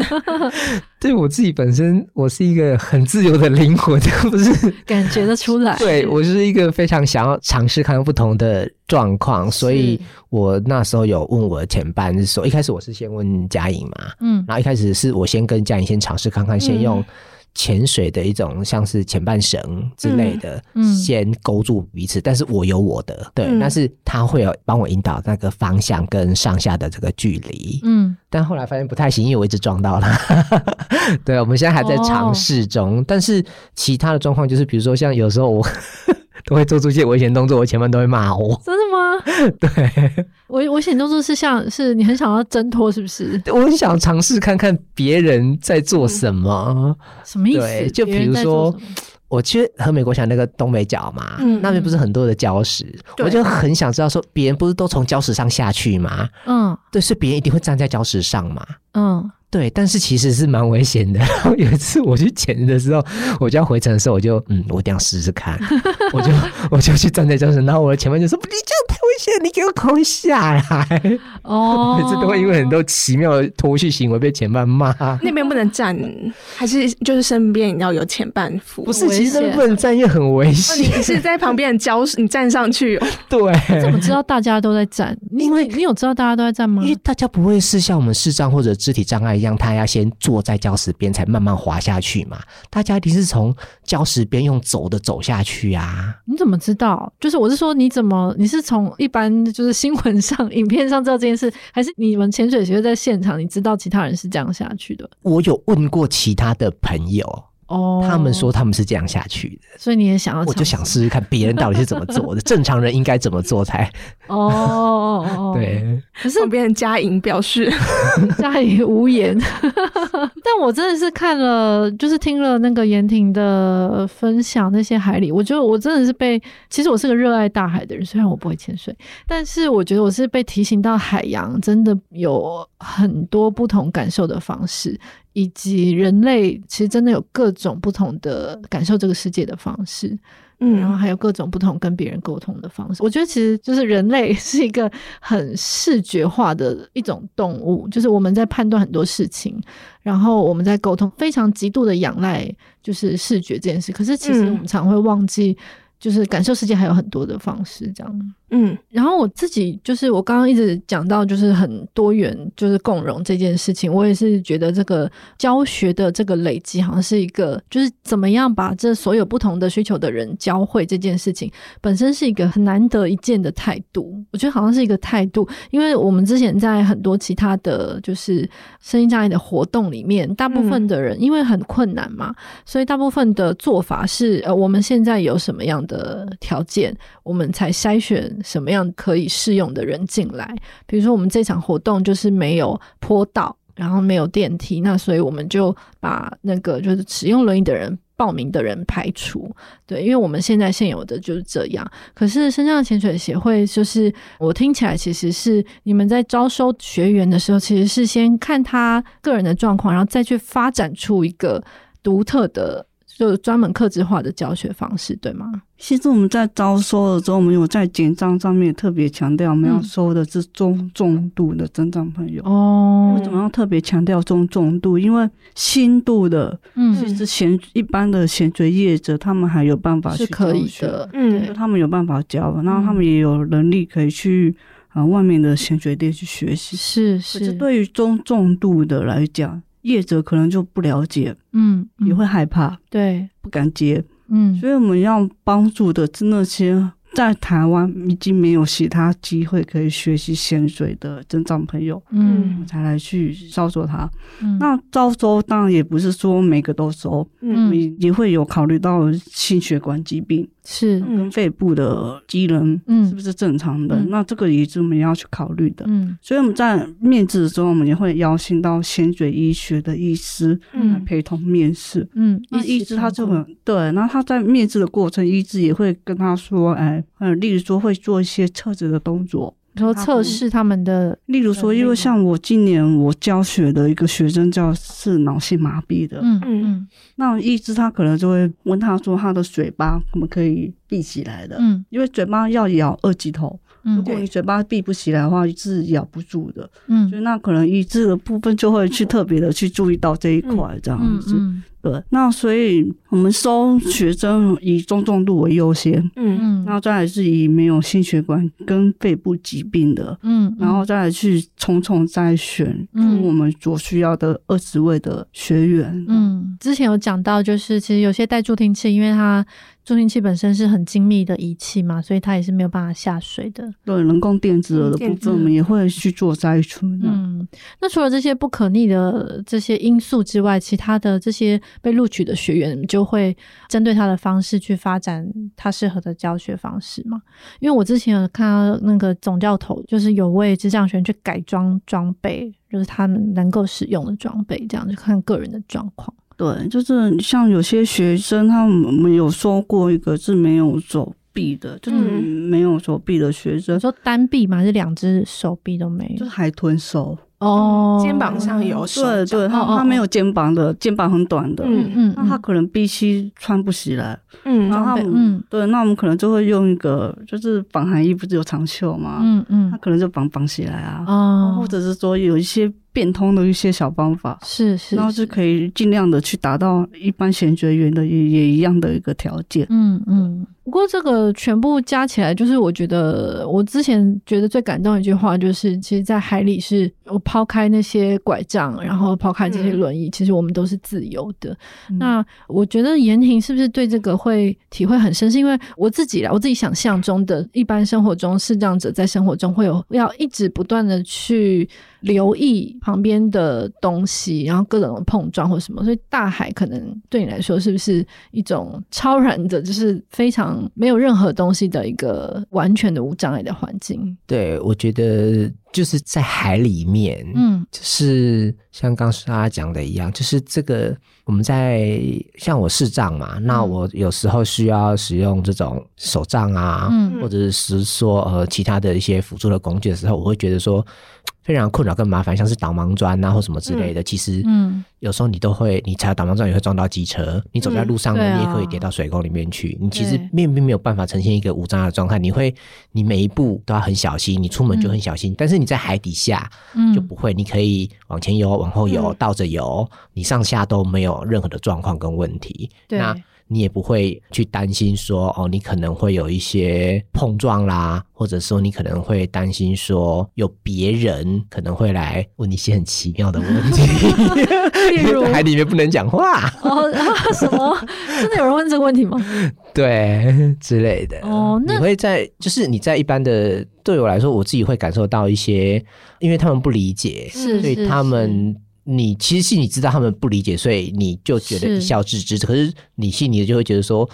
对我自己本身，我是一个很自由的灵魂，[laughs] 不是感觉得出来。[laughs] 对，我是一个非常想要尝试看看不同的状况，所以我那时候有问我的前伴是说，一开始我是先问佳颖嘛，嗯，然后一开始是我先跟佳颖先尝试看看，先用。潜水的一种像是前半绳之类的，嗯，先勾住彼此，但是我有我的，对，嗯、但是他会有帮我引导那个方向跟上下的这个距离，嗯，但后来发现不太行，因为我一直撞到了，[laughs] 对，我们现在还在尝试中，哦、但是其他的状况就是，比如说像有时候我。[laughs] 都会做出一些危险动作，我前面都会骂我。真的吗？[laughs] 对，危危险动作是像是你很想要挣脱，是不是？我很想尝试看看别人在做什么。嗯、什么意思？就比如说，我去和美国想那个东北角嘛，嗯、那边不是很多的礁石，我就很想知道说，别人不是都从礁石上下去吗？嗯，对，所以别人一定会站在礁石上嘛。嗯。对，但是其实是蛮危险的。[laughs] 然后有一次我去潜的时候，我就要回程的时候，我就嗯，我一定要试试看。[laughs] 我就我就去站在礁石，然后我的前面就说：“你这样太危险，你给我快下来！”哦，[laughs] 每次都会因为很多奇妙的脱序行为被前半骂。那边不能站，还是就是身边要有前半扶？不是，其实不能站，也很危险。你是在旁边的礁石，你站上去。[laughs] 对，怎么知道大家都在站？因为你有知道大家都在站吗？因为大家不会是像我们视障或者肢体障碍。一样他要先坐在礁石边，才慢慢滑下去嘛。大家一定是从礁石边用走的走下去啊。你怎么知道？就是我是说，你怎么你是从一般就是新闻上、影片上知道这件事，还是你们潜水学在现场，你知道其他人是这样下去的？我有问过其他的朋友。哦，他们说他们是这样下去的，所以你也想要，我就想试试看别人到底是怎么做的，正常人应该怎么做才？哦哦哦，[laughs] 对。可是旁边的佳颖表示，[laughs] 嘉颖无言。[laughs] 但我真的是看了，就是听了那个严婷的分享，那些海里，我觉得我真的是被，其实我是个热爱大海的人，虽然我不会潜水，但是我觉得我是被提醒到海洋真的有很多不同感受的方式。以及人类其实真的有各种不同的感受这个世界的方式，嗯，然后还有各种不同跟别人沟通的方式。我觉得其实就是人类 [laughs] 是一个很视觉化的一种动物，就是我们在判断很多事情，然后我们在沟通，非常极度的仰赖就是视觉这件事。可是其实我们常会忘记，就是感受世界还有很多的方式，这样。嗯，然后我自己就是我刚刚一直讲到，就是很多元，就是共融这件事情，我也是觉得这个教学的这个累积，好像是一个就是怎么样把这所有不同的需求的人教会这件事情，本身是一个很难得一见的态度。我觉得好像是一个态度，因为我们之前在很多其他的就是声音障碍的活动里面，大部分的人因为很困难嘛，所以大部分的做法是呃，我们现在有什么样的条件，我们才筛选。什么样可以适用的人进来？比如说，我们这场活动就是没有坡道，然后没有电梯，那所以我们就把那个就是使用轮椅的人报名的人排除。对，因为我们现在现有的就是这样。可是身障潜水协会，就是我听起来其实是你们在招收学员的时候，其实是先看他个人的状况，然后再去发展出一个独特的。就专门克制化的教学方式，对吗？其实我们在招收的时候，我们有在简章上面特别强调，我们要收的是中重度的增长朋友。哦、嗯，为什么要特别强调中重度？因为轻度的，嗯，其实闲一般的闲学业者，他们还有办法去可以的，嗯，就他们有办法教，然后他们也有能力可以去啊外面的潜水店去学习。是是，可是对于中重度的来讲。业者可能就不了解，嗯，也会害怕，对，不敢接，嗯，所以我们要帮助的是那些在台湾已经没有其他机会可以学习潜水的身障朋友，嗯，才来去招收他。嗯，那招收当然也不是说每个都收，嗯，也会有考虑到心血管疾病。是跟肺部的机能，嗯，是不是正常的？嗯、那这个也是我们要去考虑的。嗯，所以我们在面试的时候，我们也会邀请到潜水医学的医师，嗯，陪同面试。嗯，那医师他就很对，那他在面试的过程，医师也会跟他说，哎，嗯，例如说会做一些测试的动作。说测试他们的，例如说，因为像我今年我教学的一个学生叫是脑性麻痹的，嗯嗯嗯，那医师他可能就会问他说，他的嘴巴可不可以闭起来的？嗯，因为嘴巴要咬二级头，如果你嘴巴闭不起来的话，是咬不住的，嗯，所以那可能医治的部分就会去 [laughs] 特别的去注意到这一块，这样子。对，那所以我们收学生以中重度为优先，嗯嗯，然后再来是以没有心血管跟肺部疾病的，嗯，然后再来去重重筛选出我们所需要的二十位的学员。嗯，之前有讲到，就是其实有些带助听器，因为它。助听器本身是很精密的仪器嘛，所以它也是没有办法下水的。对，人工电子耳的部分，我们也会去做筛除。嗯，那除了这些不可逆的这些因素之外，其他的这些被录取的学员就会针对他的方式去发展他适合的教学方式嘛？因为我之前有看到那个总教头，就是有为智障学员去改装装备，就是他们能够使用的装备，这样就看个人的状况。对，就是像有些学生，他们有说过一个是没有手臂的，就是没有手臂的学生，说单臂嘛？还是两只手臂都没有？就是海豚手。哦，肩膀上有手，对对，他他没有肩膀的，肩膀很短的，嗯嗯，那他可能必须穿不起来，嗯，然后嗯，对，那我们可能就会用一个，就是防寒衣不是有长袖吗？嗯嗯，他可能就绑绑起来啊，哦，或者是说有一些变通的一些小方法，是是，然后就可以尽量的去达到一般潜水员的也也一样的一个条件，嗯嗯。不过这个全部加起来，就是我觉得我之前觉得最感动的一句话，就是其实，在海里是我抛开那些拐杖，然后抛开这些轮椅，其实我们都是自由的。嗯、那我觉得妍婷是不是对这个会体会很深？是因为我自己啦，我自己想象中的一般生活中，视障者在生活中会有要一直不断的去留意旁边的东西，然后各种碰撞或什么，所以大海可能对你来说是不是一种超然的，就是非常。没有任何东西的一个完全的无障碍的环境。对，我觉得就是在海里面，嗯，就是像刚刚大家讲的一样，就是这个我们在像我视障嘛，嗯、那我有时候需要使用这种手杖啊，嗯，或者是说呃其他的一些辅助的工具的时候，我会觉得说。非常困扰跟麻烦，像是导盲砖啊或什么之类的，嗯、其实，嗯，有时候你都会，你踩导盲砖也会撞到机车，你走在路上呢，嗯、你也可以跌到水沟里面去。嗯、你其实面并没有办法呈现一个无障碍的状态，你会，你每一步都要很小心，你出门就很小心。嗯、但是你在海底下，就不会，你可以往前游、往后游、倒着游，你上下都没有任何的状况跟问题。对。那你也不会去担心说，哦，你可能会有一些碰撞啦，或者说你可能会担心说，有别人可能会来问你一些很奇妙的问题，[laughs] 例如 [laughs] 海里面不能讲话哦，[laughs] 什么？真的有人问这个问题吗？对，之类的哦。那你会在，就是你在一般的，对我来说，我自己会感受到一些，因为他们不理解，是，所以他们。你其实心里知道他们不理解，所以你就觉得一笑置之。可是你心里就会觉得说，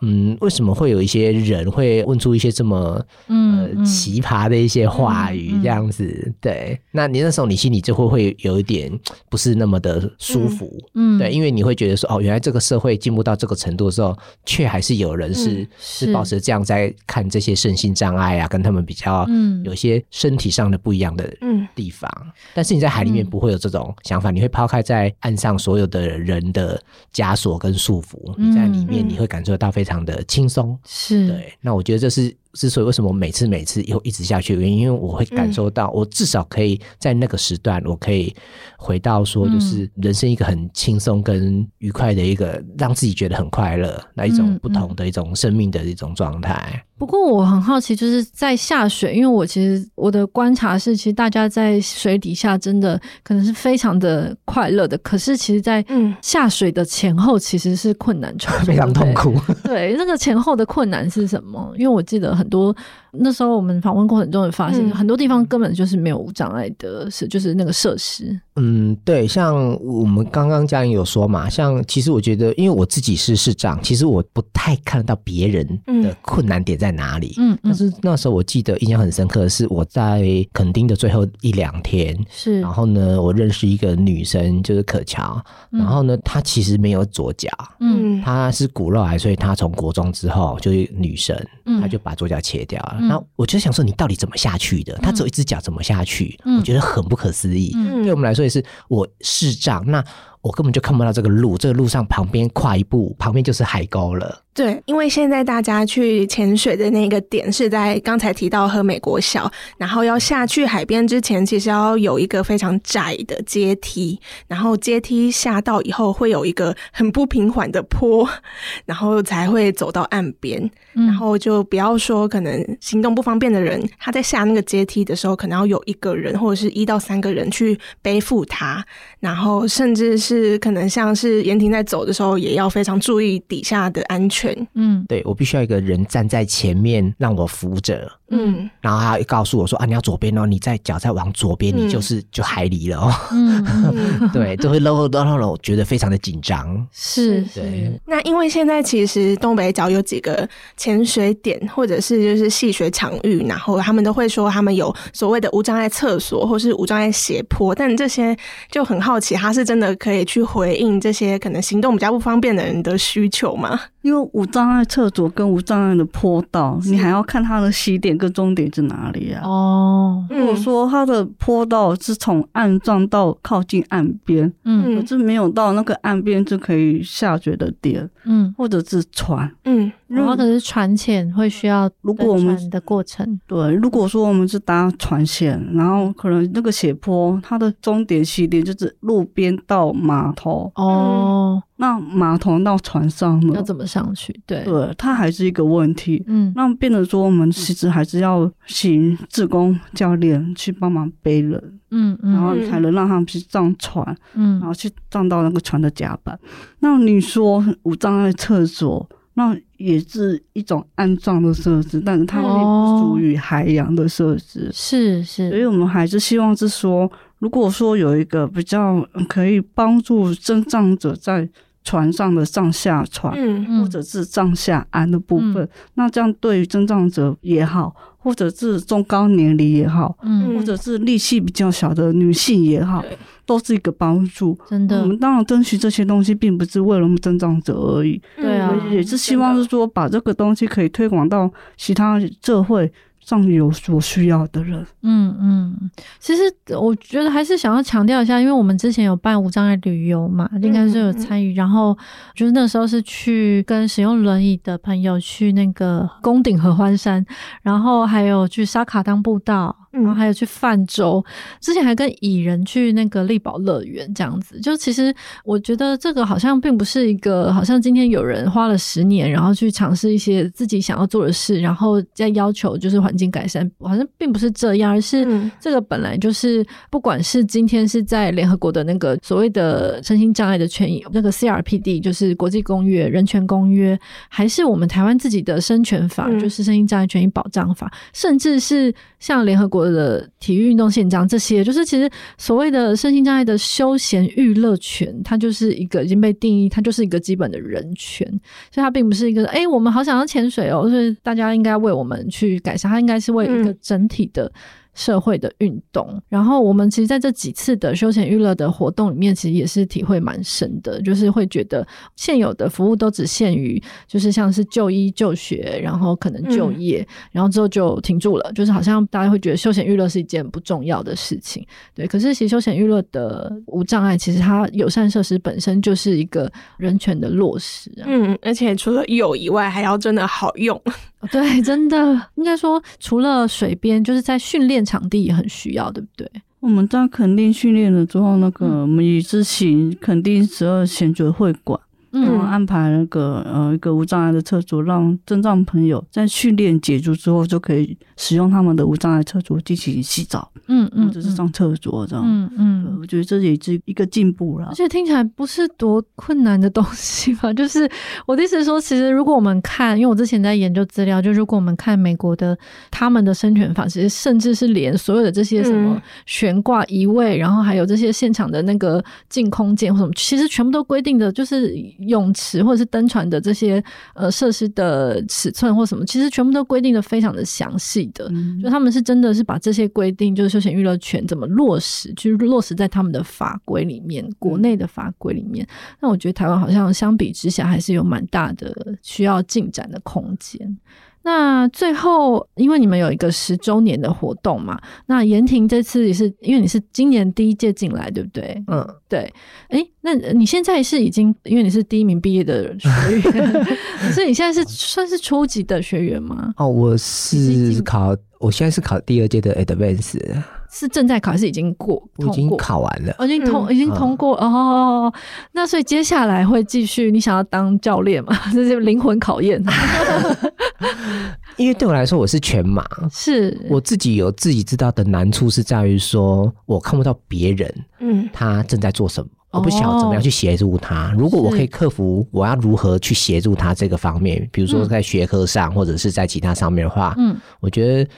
嗯，为什么会有一些人会问出一些这么呃奇葩的一些话语这样子？对，那你那时候你心里就会会有一点 [tsk] 不是那么的舒服，嗯，对，因为你会觉得说，哦，原来这个社会进步到这个程度的时候，却还是有人是是保持这样在看这些身心障碍啊，跟他们比较，嗯，有些身体上的不一样的地方。但是你在海里面不会有这种。想法，你会抛开在岸上所有的人的枷锁跟束缚，你在里面你会感受到非常的轻松。是对，那我觉得这是。之所以为什么每次每次又一直下去的原因，因为我会感受到，我至少可以在那个时段，我可以回到说，就是人生一个很轻松跟愉快的一个，让自己觉得很快乐那一种不同的一种生命的一种状态。不过我很好奇，就是在下水，因为我其实我的观察是，其实大家在水底下真的可能是非常的快乐的，可是其实，在下水的前后其实是困难重重，[laughs] 非常痛苦。对，那个前后的困难是什么？因为我记得。很多那时候我们访问过程中，也发现很多地方根本就是没有无障碍的，是就是那个设施。嗯，对，像我们刚刚嘉玲有说嘛，像其实我觉得，因为我自己是市长，其实我不太看得到别人的困难点在哪里。嗯，但是那时候我记得印象很深刻的是，我在垦丁的最后一两天，是，然后呢，我认识一个女生，就是可乔，然后呢，她其实没有左脚，嗯，她是骨肉癌，所以她从国中之后就是女生，她就把左脚切掉了。那、嗯、我就想说，你到底怎么下去的？他只有一只脚，怎么下去？嗯、我觉得很不可思议。嗯、对我们来说也是，我视障那。我根本就看不到这个路，这个路上旁边跨一步，旁边就是海沟了。对，因为现在大家去潜水的那个点是在刚才提到和美国小，然后要下去海边之前，其实要有一个非常窄的阶梯，然后阶梯下到以后会有一个很不平缓的坡，然后才会走到岸边。嗯、然后就不要说可能行动不方便的人，他在下那个阶梯的时候，可能要有一个人或者是一到三个人去背负他，然后甚至是。可能像是延婷在走的时候，也要非常注意底下的安全。嗯，对，我必须要一个人站在前面让我扶着。嗯，然后他告诉我说啊，你要左边哦，你再脚再往左边，你就是就海里了哦。嗯，[laughs] 对，都会漏漏漏漏，我觉得非常的紧张。是，对。那因为现在其实东北角有几个潜水点，或者是就是戏水场域，然后他们都会说他们有所谓的无障碍厕所，或是无障碍斜坡，但这些就很好奇，他是真的可以去回应这些可能行动比较不方便的人的需求吗？因为无障碍厕所跟无障碍的坡道，你还要看它的起点跟终点在哪里啊？哦，如果说它的坡道是从岸上到靠近岸边，嗯，可是没有到那个岸边就可以下水的点，嗯，或者是船，嗯，然后可是船前会需要，如果我们的过程，对，如果说我们是搭船线，然后可能那个斜坡，它的终点起点就是路边到码头，哦。那码头到船上呢？要怎么上去？对，对，它还是一个问题。嗯，那变得说，我们其实还是要请志工教练去帮忙背人，嗯，嗯，然后才能让他们去上船，嗯，然后去上到那个船的甲板。那你说无障碍厕所，那也是一种安葬的设施，但是它并不属于海洋的设施，是、哦、是。所以我们还是希望是说，如果说有一个比较可以帮助身障者在船上的上下船，或者是上下安的部分，嗯、那这样对于身障者也好，或者是中高年龄也好，嗯、或者是力气比较小的女性也好，对都是一个帮助。真的，我们当然争取这些东西，并不是为了我们增长者而已，对啊，也是希望是说把这个东西可以推广到其他社会。上有所需要的人，嗯嗯，其实我觉得还是想要强调一下，因为我们之前有办无障碍旅游嘛，应该是有参与，嗯、然后就是那时候是去跟使用轮椅的朋友去那个宫顶合欢山，然后还有去沙卡当步道。然后还有去泛舟，之前还跟蚁人去那个力宝乐园这样子。就其实我觉得这个好像并不是一个，好像今天有人花了十年，然后去尝试一些自己想要做的事，然后再要求就是环境改善，好像并不是这样，而是这个本来就是，不管是今天是在联合国的那个所谓的身心障碍的权益那个 CRPD，就是国际公约、人权公约，还是我们台湾自己的生权法，就是身心障碍权益保障法，甚至是像联合国的体育运动宪章这些，就是其实所谓的身心障碍的休闲娱乐权，它就是一个已经被定义，它就是一个基本的人权，所以它并不是一个哎、欸，我们好想要潜水哦，所以大家应该为我们去改善，它应该是为一个整体的。社会的运动，然后我们其实在这几次的休闲娱乐的活动里面，其实也是体会蛮深的，就是会觉得现有的服务都只限于，就是像是就医就学，然后可能就业，嗯、然后之后就停住了，就是好像大家会觉得休闲娱乐是一件不重要的事情，对。可是其实休闲娱乐的无障碍，其实它友善设施本身就是一个人权的落实，嗯，而且除了有以外，还要真的好用。对，真的应该说，除了水边，就是在训练场地也很需要，对不对？我们在垦丁训练了之后，那个我们以之前垦丁十二潜水会馆。嗯，安排那个呃一个无障碍的厕所，让症障朋友在训练解除之后，就可以使用他们的无障碍厕所进行洗澡，嗯嗯，或者是上厕所这样，嗯嗯，我觉得这也是一个进步了。而且听起来不是多困难的东西吧？[laughs] 就是我的意思是说，其实如果我们看，因为我之前在研究资料，就如果我们看美国的他们的生权法，其实甚至是连所有的这些什么悬挂移位，然后还有这些现场的那个净空间或什么，其实全部都规定的就是。泳池或者是登船的这些呃设施的尺寸或什么，其实全部都规定的非常的详细的，嗯、就他们是真的是把这些规定，就是休闲娱乐权怎么落实，去落实在他们的法规里面，国内的法规里面。那我觉得台湾好像相比之下还是有蛮大的需要进展的空间。那最后，因为你们有一个十周年的活动嘛，那延婷这次也是因为你是今年第一届进来，对不对？嗯，对。哎、欸，那你现在是已经因为你是第一名毕业的学员，[laughs] [laughs] 所以你现在是算是初级的学员吗？哦，我是考，我现在是考第二届的 Advance，是正在考还是已经过？我已经考完了，已经通，嗯、已经通过、嗯、哦。那所以接下来会继续，你想要当教练吗？[laughs] 这是灵魂考验。[laughs] 因为对我来说，我是全马，是。我自己有自己知道的难处是在于说，我看不到别人，嗯，他正在做什么，我不晓得怎么样去协助他。如果我可以克服，我要如何去协助他这个方面，比如说在学科上，或者是在其他上面的话，嗯，我觉得。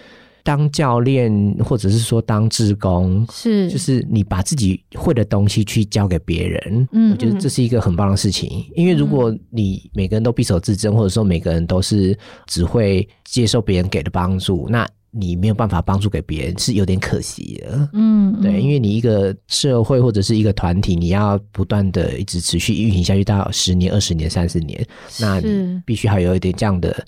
当教练，或者是说当志工，是就是你把自己会的东西去教给别人，嗯，我觉得这是一个很棒的事情。嗯、因为如果你每个人都闭手自珍，或者说每个人都是只会接受别人给的帮助，那你没有办法帮助给别人，是有点可惜的。嗯，对，因为你一个社会或者是一个团体，你要不断的一直持续运行下去到十年、二十年、三十年，那你必须还有一点这样的。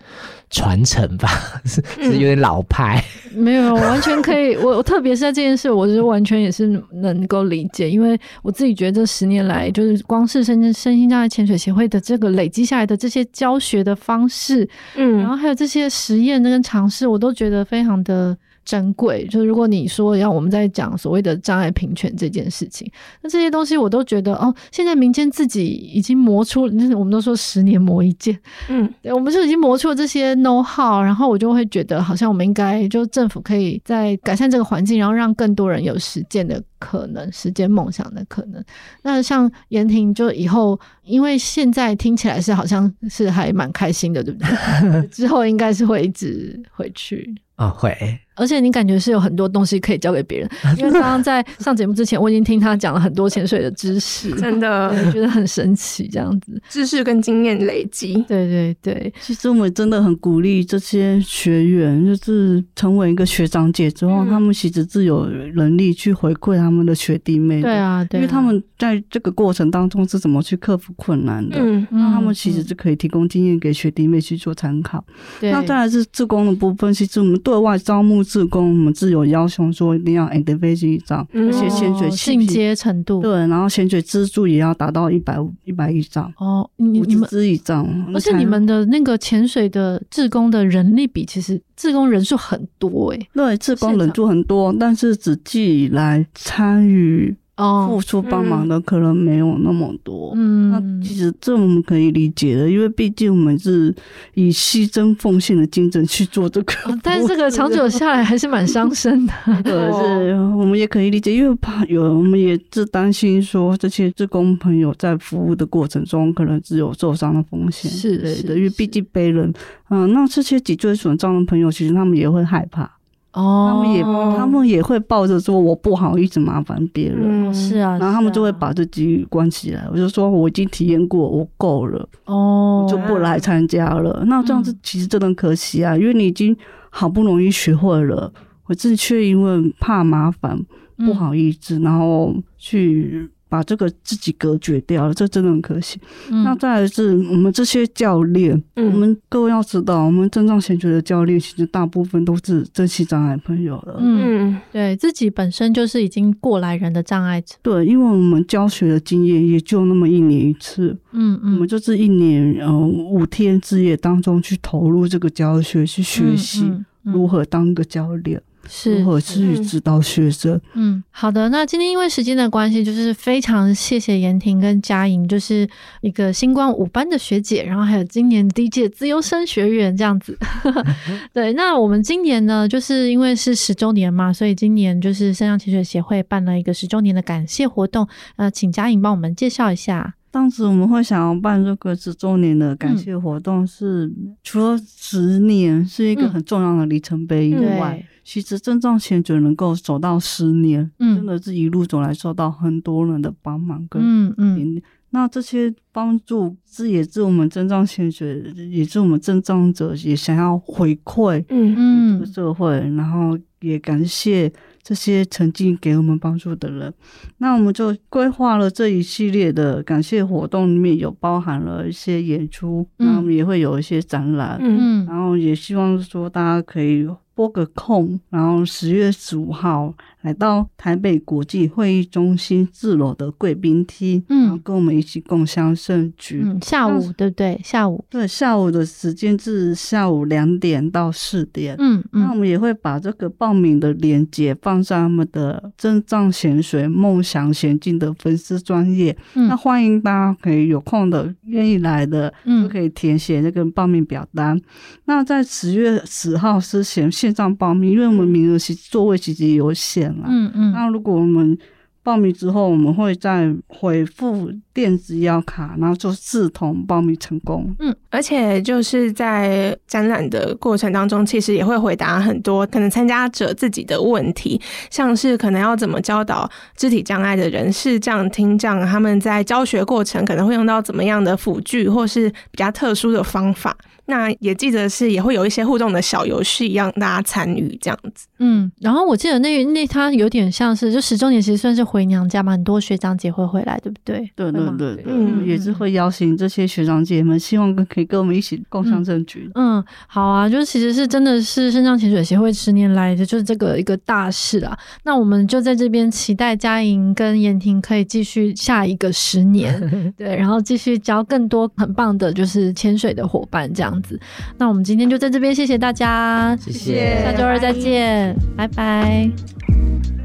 传承吧，[laughs] 是是有点老派。嗯、[laughs] 没有，完全可以。我我特别是在这件事，我是完全也是能够理解，因为我自己觉得这十年来，就是光是深圳身心障碍潜水协会的这个累积下来的这些教学的方式，嗯，然后还有这些实验跟尝试，我都觉得非常的。珍贵，就是如果你说要我们在讲所谓的障碍平权这件事情，那这些东西我都觉得哦，现在民间自己已经磨出，就是我们都说十年磨一剑，嗯，[laughs] 对，我们就已经磨出了这些 know how，然后我就会觉得好像我们应该就政府可以在改善这个环境，然后让更多人有实践的可能，实践梦想的可能。那像延婷就以后，因为现在听起来是好像是还蛮开心的，对不对？[laughs] 之后应该是会一直回去啊、哦，会。而且你感觉是有很多东西可以教给别人，[laughs] 因为刚刚在上节目之前，我已经听他讲了很多潜水的知识，真的觉得很神奇，这样子知识跟经验累积。对对对，其实我们真的很鼓励这些学员，就是成为一个学长姐之后，嗯、他们其实自有能力去回馈他们的学弟妹。对啊，对啊，因为他们在这个过程当中是怎么去克服困难的，嗯，那他们其实是可以提供经验给学弟妹去做参考。对，那再来是自工的部分，其实我们对外招募。志工，我们自有要求说一定要 ADVC 以上，而且潜水进阶程度。对，然后潜水支柱也要达到一百五一百以上哦，你你们支以上，而且你们的那个潜水的志工的人力比，其实志工人数很多诶、欸，对，志工人数很多，但是只计来参与哦，付出帮忙的可能没有那么多。嗯，那其实这我们可以理解的，因为毕竟我们是以牺牲奉献的精神去做这个，哦，但是这个长久下来还是蛮伤身的。[laughs] 对，是，我们也可以理解，因为怕有，我们也是担心说这些志工朋友在服务的过程中，可能只有受伤的风险。是的，是的，因为毕竟被人，嗯，那这些脊椎损伤的朋友，其实他们也会害怕。哦，他们也他们也会抱着说我不好意思麻烦别人，嗯，是啊，然后他们就会把自己关起来。我就说我已经体验过，我够了，哦，我就不来参加了。那这样子其实真的可惜啊，因为你已经好不容易学会了，我自己却因为怕麻烦不好意思，然后去。把这个自己隔绝掉了，这真的很可惜。嗯、那再来是我们这些教练，嗯、我们各位要知道，我们正藏显学的教练其实大部分都是真心障碍朋友了。嗯，对自己本身就是已经过来人的障碍者。对，因为我们教学的经验也就那么一年一次。嗯嗯，我们就是一年呃五天之夜当中去投入这个教学，去学习如何当个教练。是，如何去指导学生？嗯，好的。那今天因为时间的关系，就是非常谢谢妍婷跟佳莹，就是一个星光五班的学姐，然后还有今年第一届资优生学员这样子。[laughs] 对，那我们今年呢，就是因为是十周年嘛，所以今年就是圣上潜水协会办了一个十周年的感谢活动。呃，请佳莹帮我们介绍一下。当时我们会想要办这个十周年的感谢活动是，是、嗯、除了十年是一个很重要的里程碑以外。嗯其实身障潜水能够走到十年，嗯，真的是一路走来受到很多人的帮忙跟嗯嗯，那这些帮助这也是我们正障潜水，也是我们正障者也想要回馈嗯嗯。这个社会，然后也感谢这些曾经给我们帮助的人。那我们就规划了这一系列的感谢活动，里面有包含了一些演出，然后我们也会有一些展览，嗯，然后也希望说大家可以。拨个空，然后十月十五号来到台北国际会议中心四楼的贵宾厅，嗯，然后跟我们一起共享盛举。嗯，下午对不对？下午对，下午的时间是下午两点到四点。嗯嗯，那我们也会把这个报名的链接放在他们的身障潜水梦想前进的粉丝专业。嗯，那欢迎大家可以有空的愿意来的，嗯，就可以填写那个报名表单。那在十月十号之前线上报名，因为我们名额其实座位其实也有限了。嗯嗯。那如果我们报名之后，我们会再回复电子邀卡，然后就自同报名成功。嗯，而且就是在展览的过程当中，其实也会回答很多可能参加者自己的问题，像是可能要怎么教导肢体障碍的人，视障、听障，他们在教学过程可能会用到怎么样的辅具，或是比较特殊的方法。那也记得是也会有一些互动的小游戏，让大家参与这样子。嗯，然后我记得那那他有点像是就十周年，其实算是回娘家嘛，很多学长姐会回来，对不对？对对对对，嗯，也是会邀请这些学长姐们，希望跟可以跟我们一起共享证据。嗯，好啊，就是其实是真的是身障潜水协会十年来的就是这个一个大事啊。那我们就在这边期待佳莹跟妍婷可以继续下一个十年，[laughs] 对，然后继续教更多很棒的就是潜水的伙伴这样。子，那我们今天就在这边，谢谢大家，谢谢，下周二再见，拜拜。拜拜。